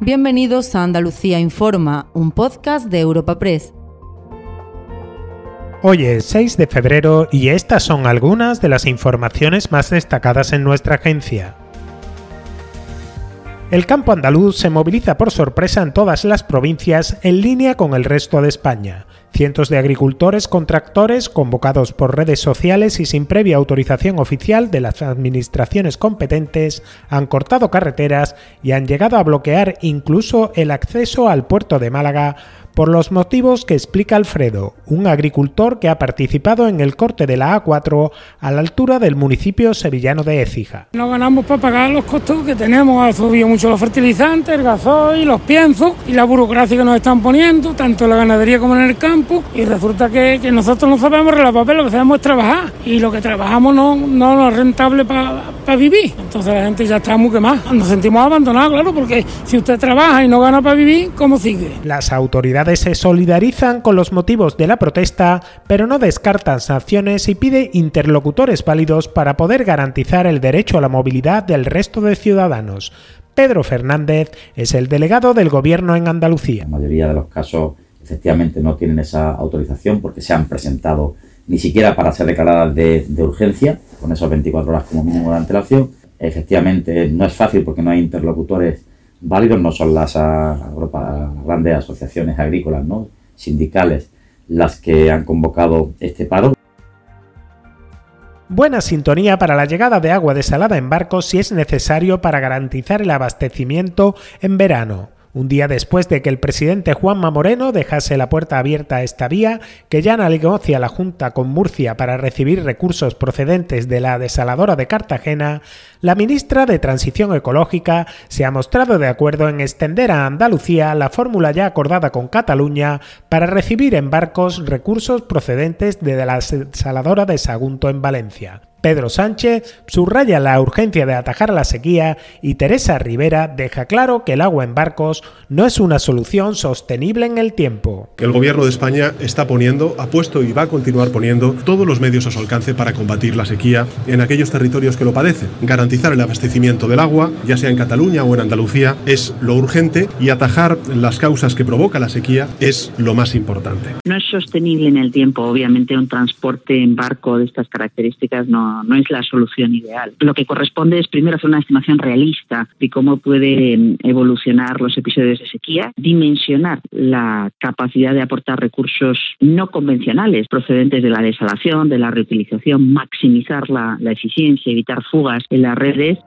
Bienvenidos a Andalucía Informa, un podcast de Europa Press. Hoy es 6 de febrero y estas son algunas de las informaciones más destacadas en nuestra agencia. El campo andaluz se moviliza por sorpresa en todas las provincias en línea con el resto de España. Cientos de agricultores contractores convocados por redes sociales y sin previa autorización oficial de las administraciones competentes han cortado carreteras y han llegado a bloquear incluso el acceso al puerto de Málaga por los motivos que explica Alfredo, un agricultor que ha participado en el corte de la A4 a la altura del municipio sevillano de Écija. No ganamos para pagar los costos que tenemos, ha subido mucho los fertilizantes, el gasoil, los piensos y la burocracia que nos están poniendo, tanto en la ganadería como en el campo, y resulta que, nosotros no sabemos papel, lo que sabemos es trabajar, y lo que trabajamos no, no es rentable para vivir. Entonces la gente ya está muy quemada, nos sentimos abandonados, claro, porque si usted trabaja y no gana para vivir, ¿cómo sigue? Las autoridades se solidarizan con los motivos de la protesta, pero no descartan sanciones y pide interlocutores válidos para poder garantizar el derecho a la movilidad del resto de ciudadanos. Pedro Fernández es el delegado del gobierno en Andalucía. La mayoría de los casos efectivamente no tienen esa autorización porque se han presentado ni siquiera para ser declaradas de, urgencia, con esos 24 horas como mínimo de antelación. Efectivamente no es fácil porque no hay interlocutores válidos no son las, grandes asociaciones agrícolas, ¿no? sindicales, las que han convocado este paro. Buena sintonía para la llegada de agua desalada en barcos si es necesario para garantizar el abastecimiento en verano un día después de que el presidente Juanma Moreno dejase la puerta abierta a esta vía, que ya negocia la Junta con Murcia para recibir recursos procedentes de la desaladora de Cartagena, la ministra de Transición Ecológica se ha mostrado de acuerdo en extender a Andalucía la fórmula ya acordada con Cataluña para recibir en barcos recursos procedentes de la desaladora de Sagunto en Valencia. Pedro Sánchez subraya la urgencia de atajar la sequía y Teresa Rivera deja claro que el agua en barcos no es una solución sostenible en el tiempo. El gobierno de España está poniendo, ha puesto y va a continuar poniendo todos los medios a su alcance para combatir la sequía en aquellos territorios que lo padecen. Garantizar el abastecimiento del agua, ya sea en Cataluña o en Andalucía, es lo urgente y atajar las causas que provoca la sequía es lo más importante. No es sostenible en el tiempo, obviamente un transporte en barco de estas características no no, es la solución ideal. Lo que corresponde es primero hacer una estimación realista de cómo pueden evolucionar los episodios de sequía, dimensionar la capacidad de aportar recursos no convencionales procedentes de la desalación, de la reutilización, maximizar la, la eficiencia, evitar fugas en las redes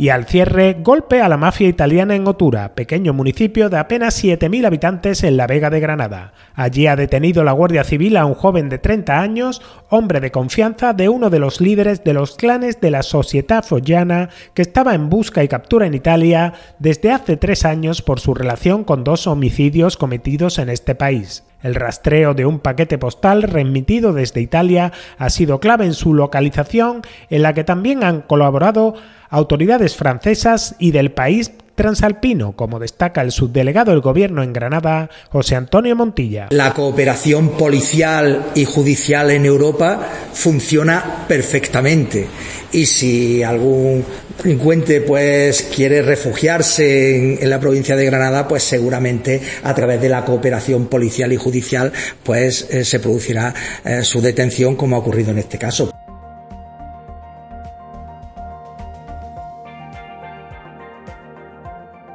y al cierre, golpe a la mafia italiana en Otura, pequeño municipio de apenas 7.000 habitantes en la Vega de Granada. Allí ha detenido la Guardia Civil a un joven de 30 años, hombre de confianza de uno de los líderes de los clanes de la Società Foggiana, que estaba en busca y captura en Italia desde hace tres años por su relación con dos homicidios cometidos en este país. El rastreo de un paquete postal remitido desde Italia ha sido clave en su localización, en la que también han colaborado autoridades francesas y del país transalpino, como destaca el subdelegado del gobierno en Granada, José Antonio Montilla. La cooperación policial y judicial en Europa funciona perfectamente y si algún delincuente pues quiere refugiarse en, la provincia de Granada, pues seguramente a través de la cooperación policial y judicial pues eh, se producirá eh, su detención como ha ocurrido en este caso.